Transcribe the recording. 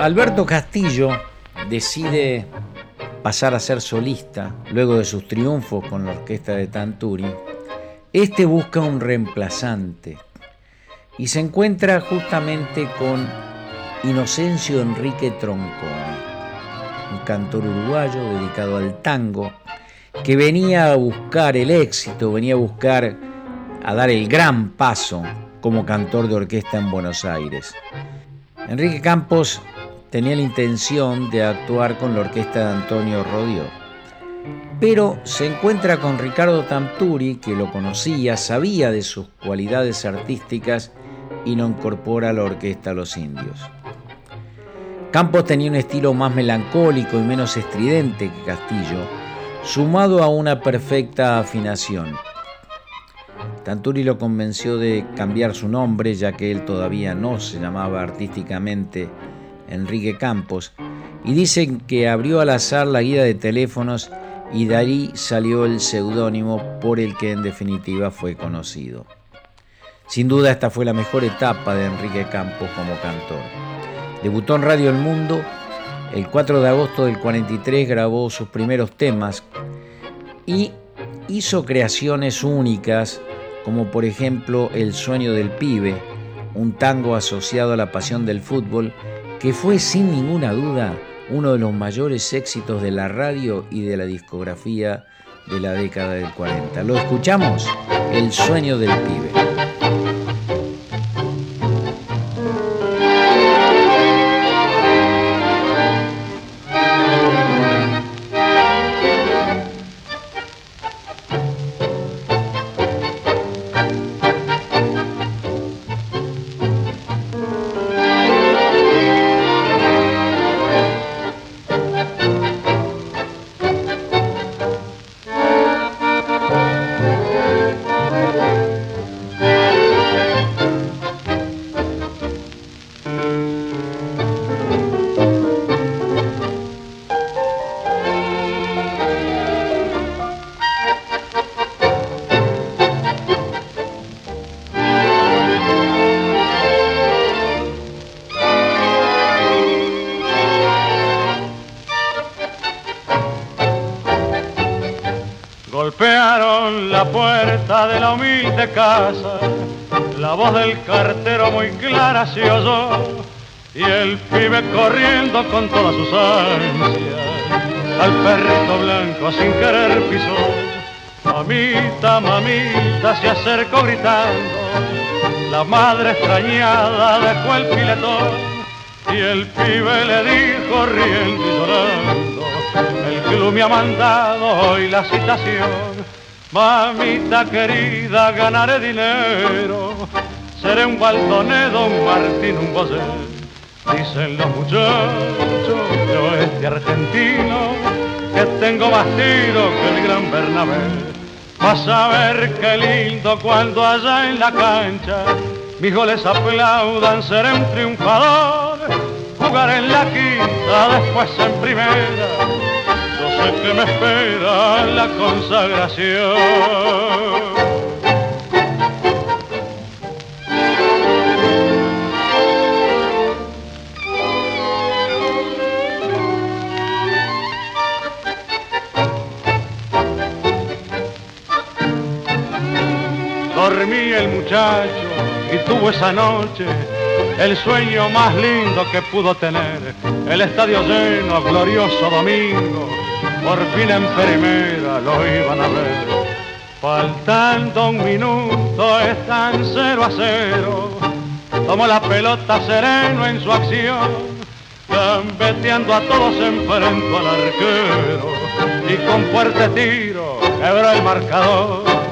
Alberto Castillo decide pasar a ser solista luego de sus triunfos con la orquesta de Tanturi, este busca un reemplazante y se encuentra justamente con Inocencio Enrique Tronconi, un cantor uruguayo dedicado al tango, que venía a buscar el éxito, venía a buscar a dar el gran paso como cantor de orquesta en Buenos Aires. Enrique Campos tenía la intención de actuar con la orquesta de Antonio Rodió, pero se encuentra con Ricardo Tanturi, que lo conocía, sabía de sus cualidades artísticas y no incorpora a la orquesta Los Indios. Campos tenía un estilo más melancólico y menos estridente que Castillo, sumado a una perfecta afinación. Tanturi lo convenció de cambiar su nombre, ya que él todavía no se llamaba artísticamente Enrique Campos, y dicen que abrió al azar la guía de teléfonos y de ahí salió el seudónimo por el que en definitiva fue conocido. Sin duda esta fue la mejor etapa de Enrique Campos como cantor. Debutó en Radio El Mundo, el 4 de agosto del 43 grabó sus primeros temas y hizo creaciones únicas como por ejemplo El sueño del pibe, un tango asociado a la pasión del fútbol que fue sin ninguna duda uno de los mayores éxitos de la radio y de la discografía de la década del 40. ¿Lo escuchamos? El sueño del pibe. Casa, la voz del cartero muy clara se oyó y el pibe corriendo con todas sus ansias. Al perrito blanco sin querer pisó. Mamita, mamita se acercó gritando, la madre extrañada dejó el piletón y el pibe le dijo riendo y llorando, el club me ha mandado hoy la citación Mamita querida, ganaré dinero. Seré un Baldonedo, un Martín, un Bosé. Dicen los muchachos de oeste argentino que tengo más tiro que el gran Bernabé. Vas a ver qué lindo cuando allá en la cancha mis goles aplaudan, seré un triunfador. Jugaré en la quinta, después en primera sé que me espera la consagración. Dormí el muchacho y tuvo esa noche el sueño más lindo que pudo tener. El estadio lleno, glorioso domingo, por fin en primera lo iban a ver. Faltando un minuto están cero a cero. Tomó la pelota sereno en su acción, gambeteando a todos enfrentó al arquero y con fuerte tiro quebró el marcador